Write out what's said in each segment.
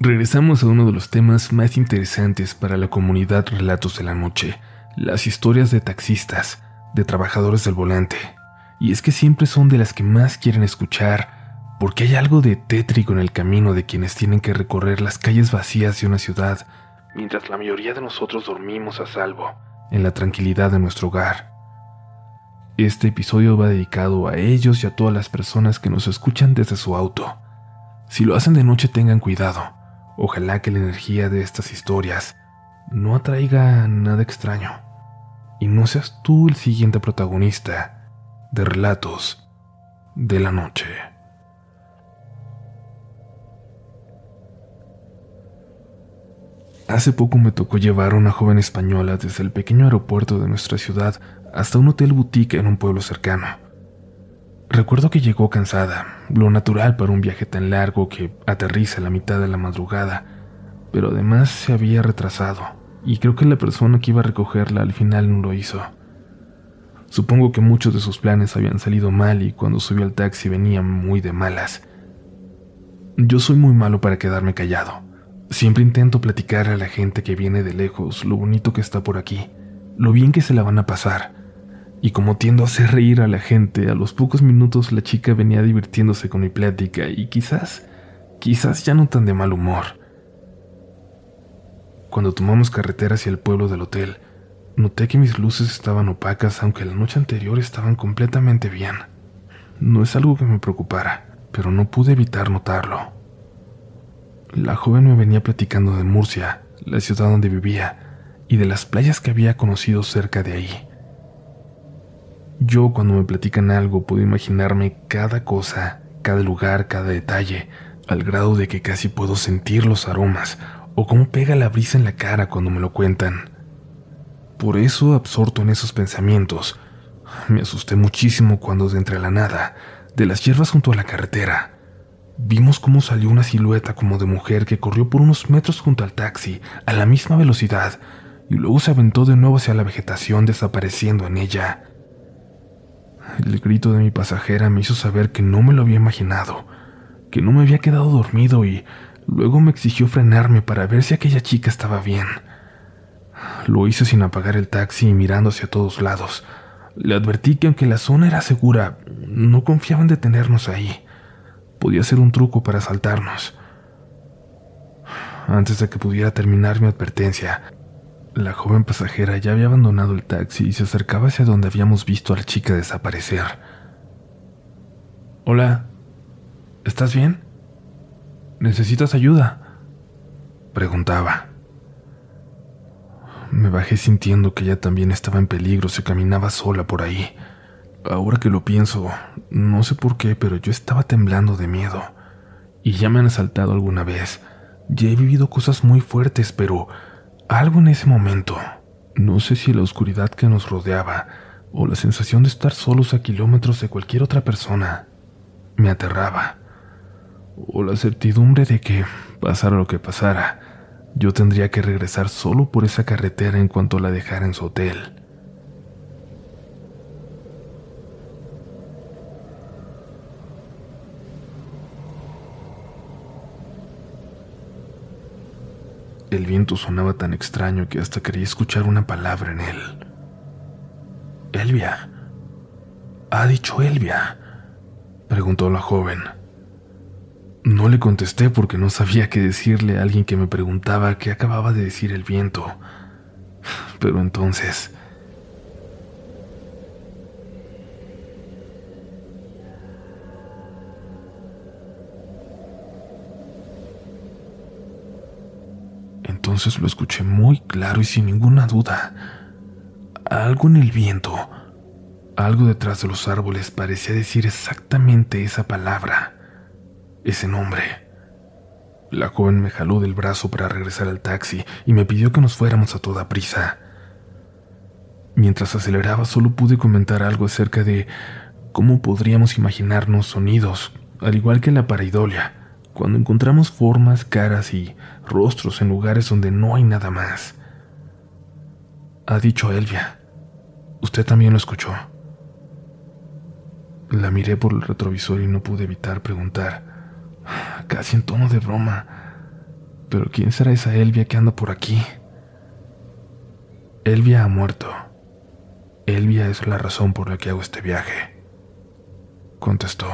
Regresamos a uno de los temas más interesantes para la comunidad Relatos de la Noche, las historias de taxistas, de trabajadores del volante. Y es que siempre son de las que más quieren escuchar, porque hay algo de tétrico en el camino de quienes tienen que recorrer las calles vacías de una ciudad, mientras la mayoría de nosotros dormimos a salvo, en la tranquilidad de nuestro hogar. Este episodio va dedicado a ellos y a todas las personas que nos escuchan desde su auto. Si lo hacen de noche tengan cuidado. Ojalá que la energía de estas historias no atraiga nada extraño y no seas tú el siguiente protagonista de relatos de la noche. Hace poco me tocó llevar a una joven española desde el pequeño aeropuerto de nuestra ciudad hasta un hotel boutique en un pueblo cercano. Recuerdo que llegó cansada, lo natural para un viaje tan largo que aterriza a la mitad de la madrugada, pero además se había retrasado, y creo que la persona que iba a recogerla al final no lo hizo. Supongo que muchos de sus planes habían salido mal y cuando subió al taxi venía muy de malas. Yo soy muy malo para quedarme callado. Siempre intento platicar a la gente que viene de lejos lo bonito que está por aquí, lo bien que se la van a pasar, y como tiendo a hacer reír a la gente, a los pocos minutos la chica venía divirtiéndose con mi plática y quizás, quizás ya no tan de mal humor. Cuando tomamos carretera hacia el pueblo del hotel, noté que mis luces estaban opacas aunque la noche anterior estaban completamente bien. No es algo que me preocupara, pero no pude evitar notarlo. La joven me venía platicando de Murcia, la ciudad donde vivía, y de las playas que había conocido cerca de ahí. Yo cuando me platican algo puedo imaginarme cada cosa, cada lugar, cada detalle, al grado de que casi puedo sentir los aromas o cómo pega la brisa en la cara cuando me lo cuentan. Por eso, absorto en esos pensamientos, me asusté muchísimo cuando de entre la nada, de las hierbas junto a la carretera, vimos cómo salió una silueta como de mujer que corrió por unos metros junto al taxi a la misma velocidad y luego se aventó de nuevo hacia la vegetación desapareciendo en ella. El grito de mi pasajera me hizo saber que no me lo había imaginado, que no me había quedado dormido y luego me exigió frenarme para ver si aquella chica estaba bien. Lo hice sin apagar el taxi y mirando hacia todos lados. Le advertí que aunque la zona era segura, no confiaba en detenernos ahí. Podía ser un truco para asaltarnos. Antes de que pudiera terminar mi advertencia, la joven pasajera ya había abandonado el taxi y se acercaba hacia donde habíamos visto a la chica desaparecer. Hola, ¿estás bien? ¿Necesitas ayuda? Preguntaba. Me bajé sintiendo que ella también estaba en peligro, se caminaba sola por ahí. Ahora que lo pienso, no sé por qué, pero yo estaba temblando de miedo. Y ya me han asaltado alguna vez. Ya he vivido cosas muy fuertes, pero algo en ese momento, no sé si la oscuridad que nos rodeaba o la sensación de estar solos a kilómetros de cualquier otra persona, me aterraba. O la certidumbre de que, pasara lo que pasara, yo tendría que regresar solo por esa carretera en cuanto la dejara en su hotel. El viento sonaba tan extraño que hasta quería escuchar una palabra en él. Elvia. ¿Ha dicho Elvia? preguntó la joven. No le contesté porque no sabía qué decirle a alguien que me preguntaba qué acababa de decir el viento. Pero entonces Entonces lo escuché muy claro y sin ninguna duda. Algo en el viento, algo detrás de los árboles parecía decir exactamente esa palabra, ese nombre. La joven me jaló del brazo para regresar al taxi y me pidió que nos fuéramos a toda prisa. Mientras aceleraba solo pude comentar algo acerca de cómo podríamos imaginarnos sonidos, al igual que la paraidolia, cuando encontramos formas, caras y rostros en lugares donde no hay nada más. Ha dicho Elvia. Usted también lo escuchó. La miré por el retrovisor y no pude evitar preguntar, casi en tono de broma, Pero ¿quién será esa Elvia que anda por aquí? Elvia ha muerto. Elvia es la razón por la que hago este viaje. Contestó.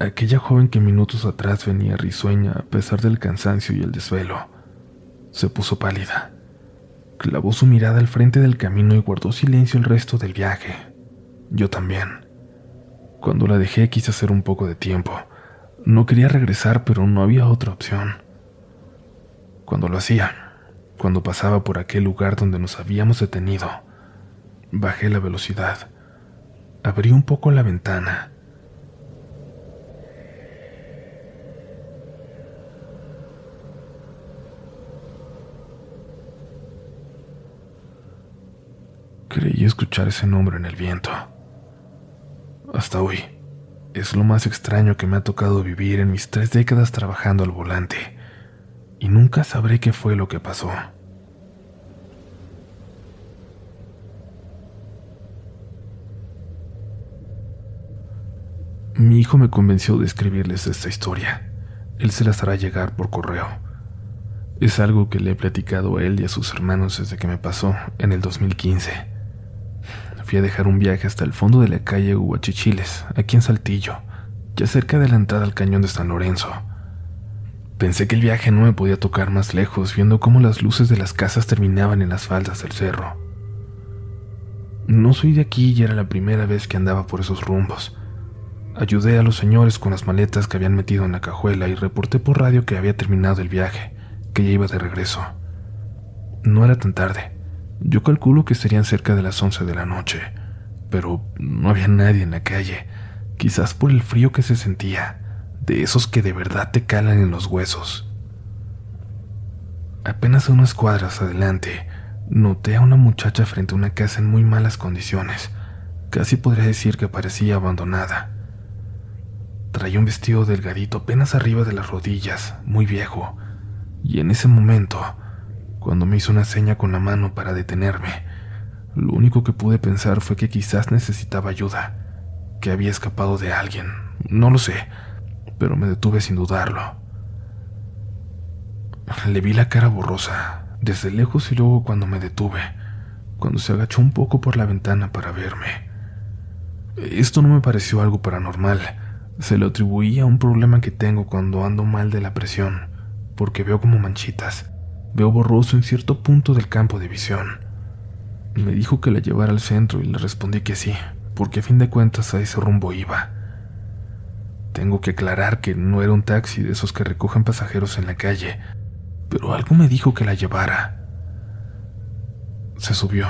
Aquella joven que minutos atrás venía risueña a pesar del cansancio y el desvelo, se puso pálida. Clavó su mirada al frente del camino y guardó silencio el resto del viaje. Yo también. Cuando la dejé quise hacer un poco de tiempo. No quería regresar, pero no había otra opción. Cuando lo hacía, cuando pasaba por aquel lugar donde nos habíamos detenido, bajé la velocidad. Abrí un poco la ventana. Creí escuchar ese nombre en el viento. Hasta hoy, es lo más extraño que me ha tocado vivir en mis tres décadas trabajando al volante, y nunca sabré qué fue lo que pasó. Mi hijo me convenció de escribirles esta historia. Él se las hará llegar por correo. Es algo que le he platicado a él y a sus hermanos desde que me pasó en el 2015 dejar un viaje hasta el fondo de la calle Huachichiles, aquí en Saltillo, ya cerca de la entrada al cañón de San Lorenzo. Pensé que el viaje no me podía tocar más lejos, viendo cómo las luces de las casas terminaban en las faldas del cerro. No soy de aquí y era la primera vez que andaba por esos rumbos. Ayudé a los señores con las maletas que habían metido en la cajuela y reporté por radio que había terminado el viaje, que ya iba de regreso. No era tan tarde. Yo calculo que serían cerca de las 11 de la noche, pero no había nadie en la calle, quizás por el frío que se sentía, de esos que de verdad te calan en los huesos. Apenas unas cuadras adelante, noté a una muchacha frente a una casa en muy malas condiciones. Casi podría decir que parecía abandonada. Traía un vestido delgadito apenas arriba de las rodillas, muy viejo, y en ese momento cuando me hizo una seña con la mano para detenerme. Lo único que pude pensar fue que quizás necesitaba ayuda, que había escapado de alguien. No lo sé, pero me detuve sin dudarlo. Le vi la cara borrosa, desde lejos y luego cuando me detuve, cuando se agachó un poco por la ventana para verme. Esto no me pareció algo paranormal, se lo atribuía a un problema que tengo cuando ando mal de la presión, porque veo como manchitas. Veo borroso en cierto punto del campo de visión. Me dijo que la llevara al centro y le respondí que sí, porque a fin de cuentas a ese rumbo iba. Tengo que aclarar que no era un taxi de esos que recogen pasajeros en la calle, pero algo me dijo que la llevara. Se subió.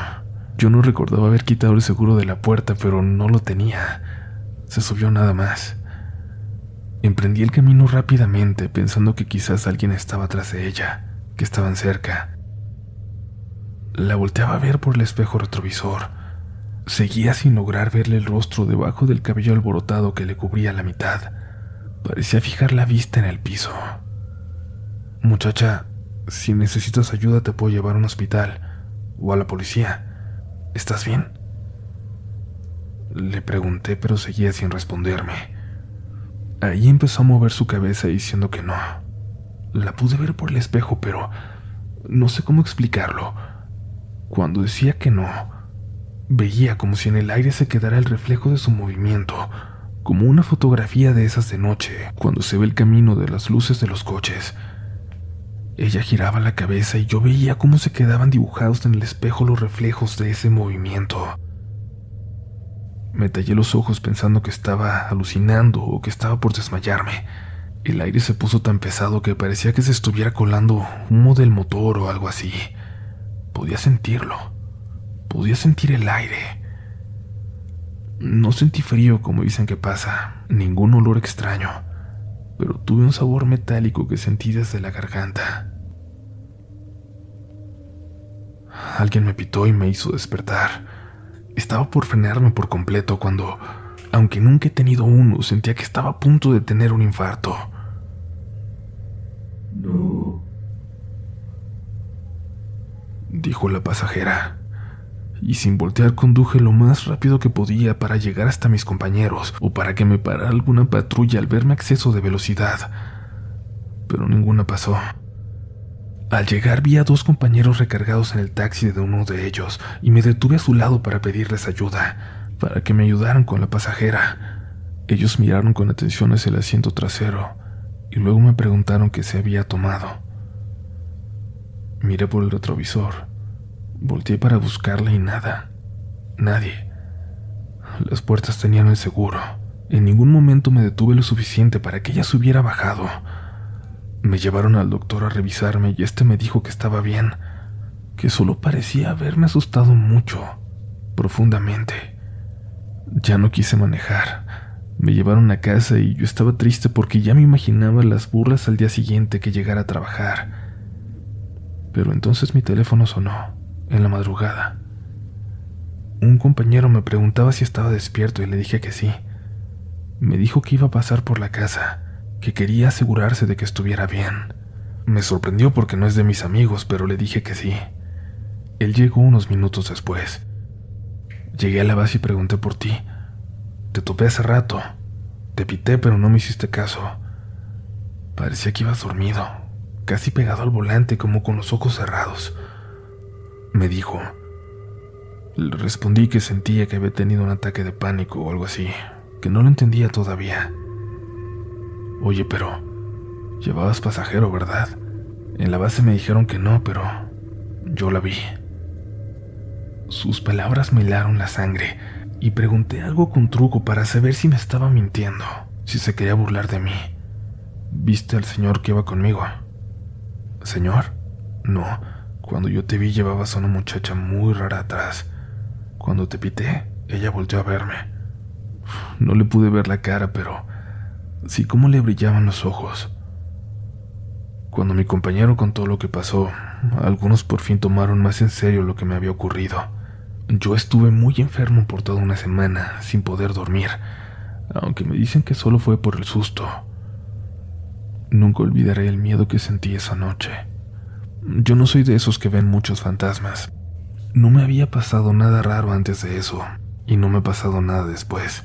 Yo no recordaba haber quitado el seguro de la puerta, pero no lo tenía. Se subió nada más. Emprendí el camino rápidamente, pensando que quizás alguien estaba tras de ella que estaban cerca. La volteaba a ver por el espejo retrovisor. Seguía sin lograr verle el rostro debajo del cabello alborotado que le cubría la mitad. Parecía fijar la vista en el piso. Muchacha, si necesitas ayuda te puedo llevar a un hospital o a la policía. ¿Estás bien? Le pregunté, pero seguía sin responderme. Ahí empezó a mover su cabeza diciendo que no. La pude ver por el espejo, pero no sé cómo explicarlo. Cuando decía que no, veía como si en el aire se quedara el reflejo de su movimiento, como una fotografía de esas de noche, cuando se ve el camino de las luces de los coches. Ella giraba la cabeza y yo veía cómo se quedaban dibujados en el espejo los reflejos de ese movimiento. Me tallé los ojos pensando que estaba alucinando o que estaba por desmayarme. El aire se puso tan pesado que parecía que se estuviera colando humo del motor o algo así. Podía sentirlo. Podía sentir el aire. No sentí frío como dicen que pasa, ningún olor extraño, pero tuve un sabor metálico que sentí desde la garganta. Alguien me pitó y me hizo despertar. Estaba por frenarme por completo cuando aunque nunca he tenido uno, sentía que estaba a punto de tener un infarto. No. Dijo la pasajera, y sin voltear conduje lo más rápido que podía para llegar hasta mis compañeros o para que me parara alguna patrulla al verme exceso de velocidad. pero ninguna pasó. Al llegar vi a dos compañeros recargados en el taxi de uno de ellos y me detuve a su lado para pedirles ayuda, para que me ayudaran con la pasajera. Ellos miraron con atención hacia el asiento trasero y luego me preguntaron qué se había tomado. Miré por el retrovisor, volteé para buscarla y nada, nadie. Las puertas tenían el seguro. En ningún momento me detuve lo suficiente para que ella se hubiera bajado. Me llevaron al doctor a revisarme y este me dijo que estaba bien, que solo parecía haberme asustado mucho, profundamente. Ya no quise manejar. Me llevaron a casa y yo estaba triste porque ya me imaginaba las burlas al día siguiente que llegara a trabajar. Pero entonces mi teléfono sonó, en la madrugada. Un compañero me preguntaba si estaba despierto y le dije que sí. Me dijo que iba a pasar por la casa que quería asegurarse de que estuviera bien. Me sorprendió porque no es de mis amigos, pero le dije que sí. Él llegó unos minutos después. Llegué a la base y pregunté por ti. Te topé hace rato. Te pité, pero no me hiciste caso. Parecía que ibas dormido, casi pegado al volante, como con los ojos cerrados. Me dijo. Le respondí que sentía que había tenido un ataque de pánico o algo así, que no lo entendía todavía. Oye, pero... Llevabas pasajero, ¿verdad? En la base me dijeron que no, pero... Yo la vi. Sus palabras me helaron la sangre y pregunté algo con truco para saber si me estaba mintiendo, si se quería burlar de mí. ¿Viste al señor que iba conmigo? ¿Señor? No, cuando yo te vi llevabas a una muchacha muy rara atrás. Cuando te pité, ella volteó a verme. No le pude ver la cara, pero Sí, cómo le brillaban los ojos. Cuando mi compañero contó lo que pasó, algunos por fin tomaron más en serio lo que me había ocurrido. Yo estuve muy enfermo por toda una semana, sin poder dormir, aunque me dicen que solo fue por el susto. Nunca olvidaré el miedo que sentí esa noche. Yo no soy de esos que ven muchos fantasmas. No me había pasado nada raro antes de eso, y no me ha pasado nada después.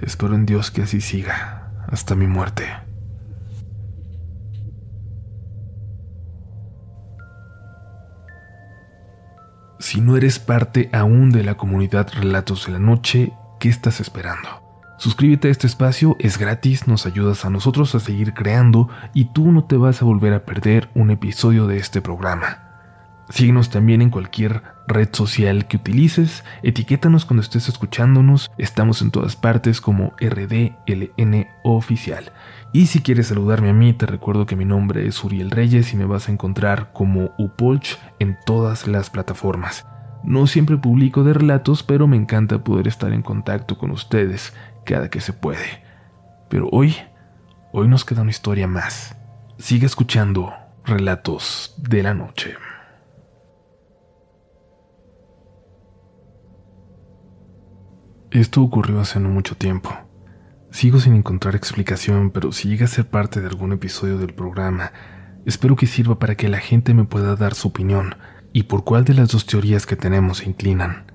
Espero en Dios que así siga hasta mi muerte. Si no eres parte aún de la comunidad Relatos de la Noche, ¿qué estás esperando? Suscríbete a este espacio, es gratis, nos ayudas a nosotros a seguir creando y tú no te vas a volver a perder un episodio de este programa. Síguenos también en cualquier red social que utilices, etiquétanos cuando estés escuchándonos, estamos en todas partes como RDLN Oficial. Y si quieres saludarme a mí, te recuerdo que mi nombre es Uriel Reyes y me vas a encontrar como Upolch en todas las plataformas. No siempre publico de relatos, pero me encanta poder estar en contacto con ustedes cada que se puede. Pero hoy, hoy nos queda una historia más. Sigue escuchando Relatos de la Noche. Esto ocurrió hace no mucho tiempo. Sigo sin encontrar explicación, pero si llega a ser parte de algún episodio del programa, espero que sirva para que la gente me pueda dar su opinión y por cuál de las dos teorías que tenemos se inclinan.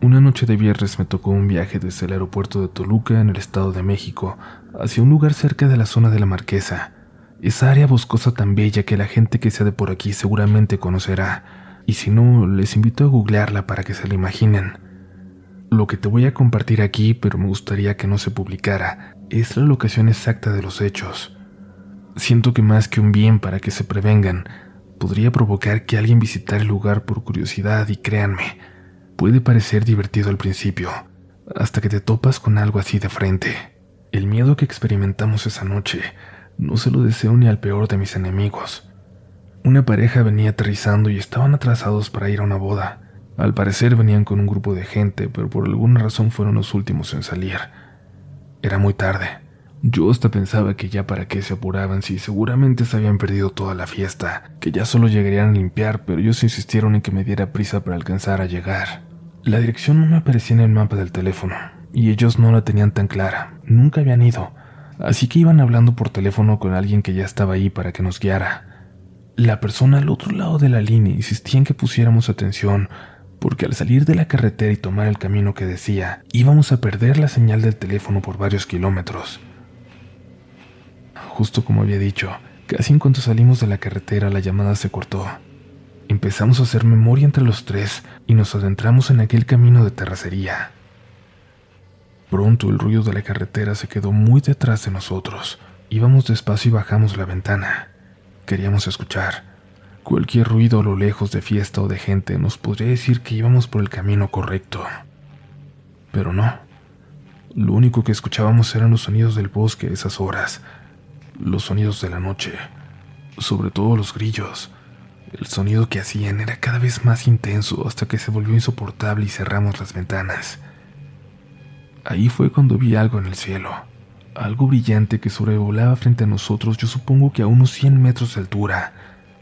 Una noche de viernes me tocó un viaje desde el aeropuerto de Toluca, en el Estado de México, hacia un lugar cerca de la zona de la Marquesa, esa área boscosa tan bella que la gente que sea de por aquí seguramente conocerá, y si no, les invito a googlearla para que se la imaginen. Lo que te voy a compartir aquí, pero me gustaría que no se publicara, es la locación exacta de los hechos. Siento que más que un bien para que se prevengan, podría provocar que alguien visitara el lugar por curiosidad y créanme, puede parecer divertido al principio, hasta que te topas con algo así de frente. El miedo que experimentamos esa noche no se lo deseo ni al peor de mis enemigos. Una pareja venía aterrizando y estaban atrasados para ir a una boda. Al parecer venían con un grupo de gente, pero por alguna razón fueron los últimos en salir. Era muy tarde. Yo hasta pensaba que ya para qué se apuraban si seguramente se habían perdido toda la fiesta, que ya solo llegarían a limpiar, pero ellos insistieron en que me diera prisa para alcanzar a llegar. La dirección no me aparecía en el mapa del teléfono, y ellos no la tenían tan clara, nunca habían ido, así que iban hablando por teléfono con alguien que ya estaba ahí para que nos guiara. La persona al otro lado de la línea insistía en que pusiéramos atención, porque al salir de la carretera y tomar el camino que decía, íbamos a perder la señal del teléfono por varios kilómetros. justo como había dicho, casi en cuanto salimos de la carretera la llamada se cortó. Empezamos a hacer memoria entre los tres y nos adentramos en aquel camino de terracería. Pronto el ruido de la carretera se quedó muy detrás de nosotros. Íbamos despacio y bajamos la ventana. Queríamos escuchar. Cualquier ruido a lo lejos de fiesta o de gente nos podría decir que íbamos por el camino correcto. Pero no. Lo único que escuchábamos eran los sonidos del bosque a esas horas, los sonidos de la noche, sobre todo los grillos. El sonido que hacían era cada vez más intenso hasta que se volvió insoportable y cerramos las ventanas. Ahí fue cuando vi algo en el cielo, algo brillante que sobrevolaba frente a nosotros, yo supongo que a unos 100 metros de altura.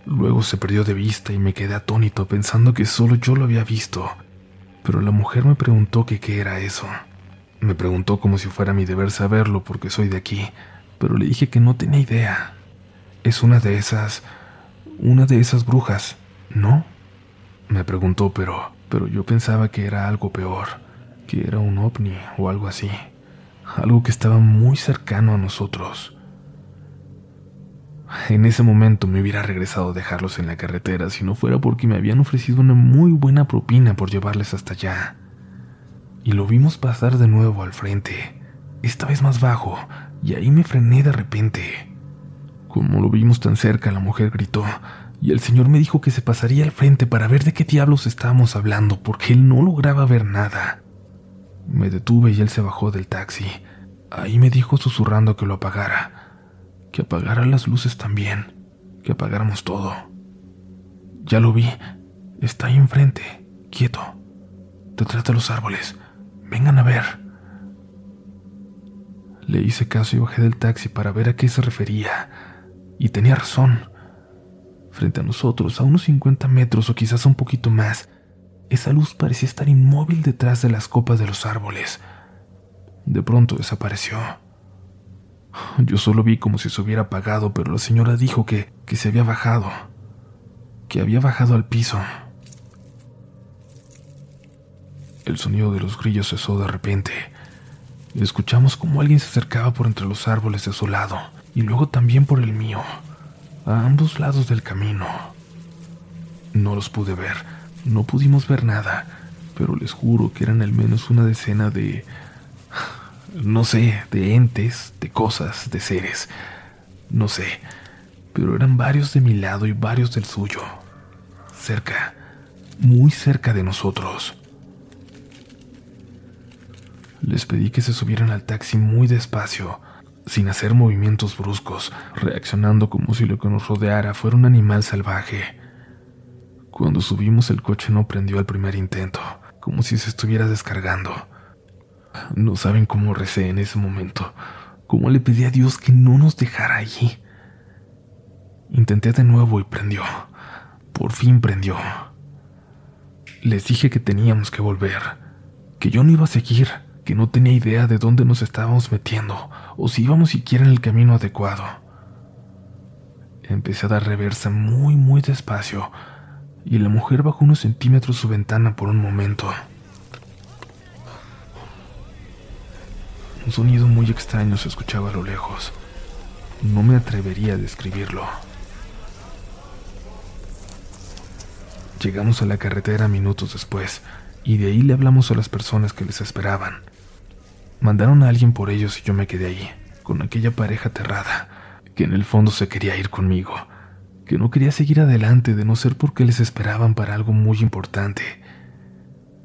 Luego se perdió de vista y me quedé atónito pensando que solo yo lo había visto. Pero la mujer me preguntó qué era eso. Me preguntó como si fuera mi deber saberlo porque soy de aquí, pero le dije que no tenía idea. Es una de esas... una de esas brujas, ¿no? Me preguntó, pero... pero yo pensaba que era algo peor, que era un ovni o algo así, algo que estaba muy cercano a nosotros. En ese momento me hubiera regresado a dejarlos en la carretera si no fuera porque me habían ofrecido una muy buena propina por llevarles hasta allá y lo vimos pasar de nuevo al frente, esta vez más bajo, y ahí me frené de repente. Como lo vimos tan cerca, la mujer gritó, y el señor me dijo que se pasaría al frente para ver de qué diablos estábamos hablando, porque él no lograba ver nada. Me detuve y él se bajó del taxi. Ahí me dijo susurrando que lo apagara, que apagara las luces también, que apagáramos todo. Ya lo vi, está ahí enfrente, quieto, detrás de los árboles. Vengan a ver. Le hice caso y bajé del taxi para ver a qué se refería. Y tenía razón. Frente a nosotros, a unos 50 metros o quizás un poquito más, esa luz parecía estar inmóvil detrás de las copas de los árboles. De pronto desapareció. Yo solo vi como si se hubiera apagado, pero la señora dijo que, que se había bajado, que había bajado al piso. El sonido de los grillos cesó de repente. Escuchamos como alguien se acercaba por entre los árboles de su lado y luego también por el mío, a ambos lados del camino. No los pude ver, no pudimos ver nada, pero les juro que eran al menos una decena de... no sé, de entes, de cosas, de seres, no sé, pero eran varios de mi lado y varios del suyo, cerca, muy cerca de nosotros. Les pedí que se subieran al taxi muy despacio, sin hacer movimientos bruscos, reaccionando como si lo que nos rodeara fuera un animal salvaje. Cuando subimos el coche no prendió al primer intento, como si se estuviera descargando. No saben cómo recé en ese momento, cómo le pedí a Dios que no nos dejara allí. Intenté de nuevo y prendió. Por fin prendió. Les dije que teníamos que volver, que yo no iba a seguir que no tenía idea de dónde nos estábamos metiendo o si íbamos siquiera en el camino adecuado. Empecé a dar reversa muy, muy despacio y la mujer bajó unos centímetros su ventana por un momento. Un sonido muy extraño se escuchaba a lo lejos. No me atrevería a describirlo. Llegamos a la carretera minutos después y de ahí le hablamos a las personas que les esperaban. Mandaron a alguien por ellos y yo me quedé ahí, con aquella pareja aterrada, que en el fondo se quería ir conmigo, que no quería seguir adelante de no ser porque les esperaban para algo muy importante.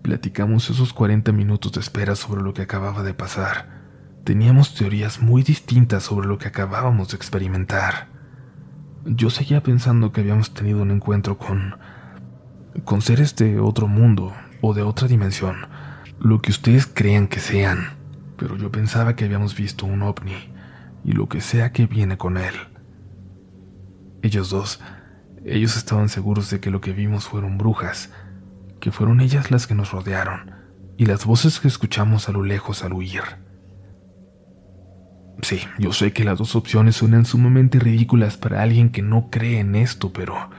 Platicamos esos 40 minutos de espera sobre lo que acababa de pasar. Teníamos teorías muy distintas sobre lo que acabábamos de experimentar. Yo seguía pensando que habíamos tenido un encuentro con con seres de otro mundo o de otra dimensión, lo que ustedes crean que sean pero yo pensaba que habíamos visto un ovni y lo que sea que viene con él. Ellos dos, ellos estaban seguros de que lo que vimos fueron brujas, que fueron ellas las que nos rodearon y las voces que escuchamos a lo lejos al huir. Sí, yo sé que las dos opciones suenan sumamente ridículas para alguien que no cree en esto, pero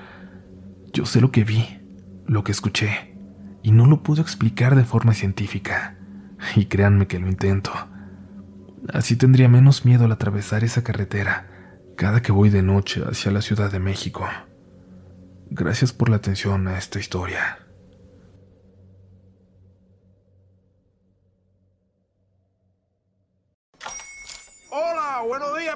yo sé lo que vi, lo que escuché, y no lo puedo explicar de forma científica. Y créanme que lo intento. Así tendría menos miedo al atravesar esa carretera, cada que voy de noche hacia la Ciudad de México. Gracias por la atención a esta historia. Hola, buenos días,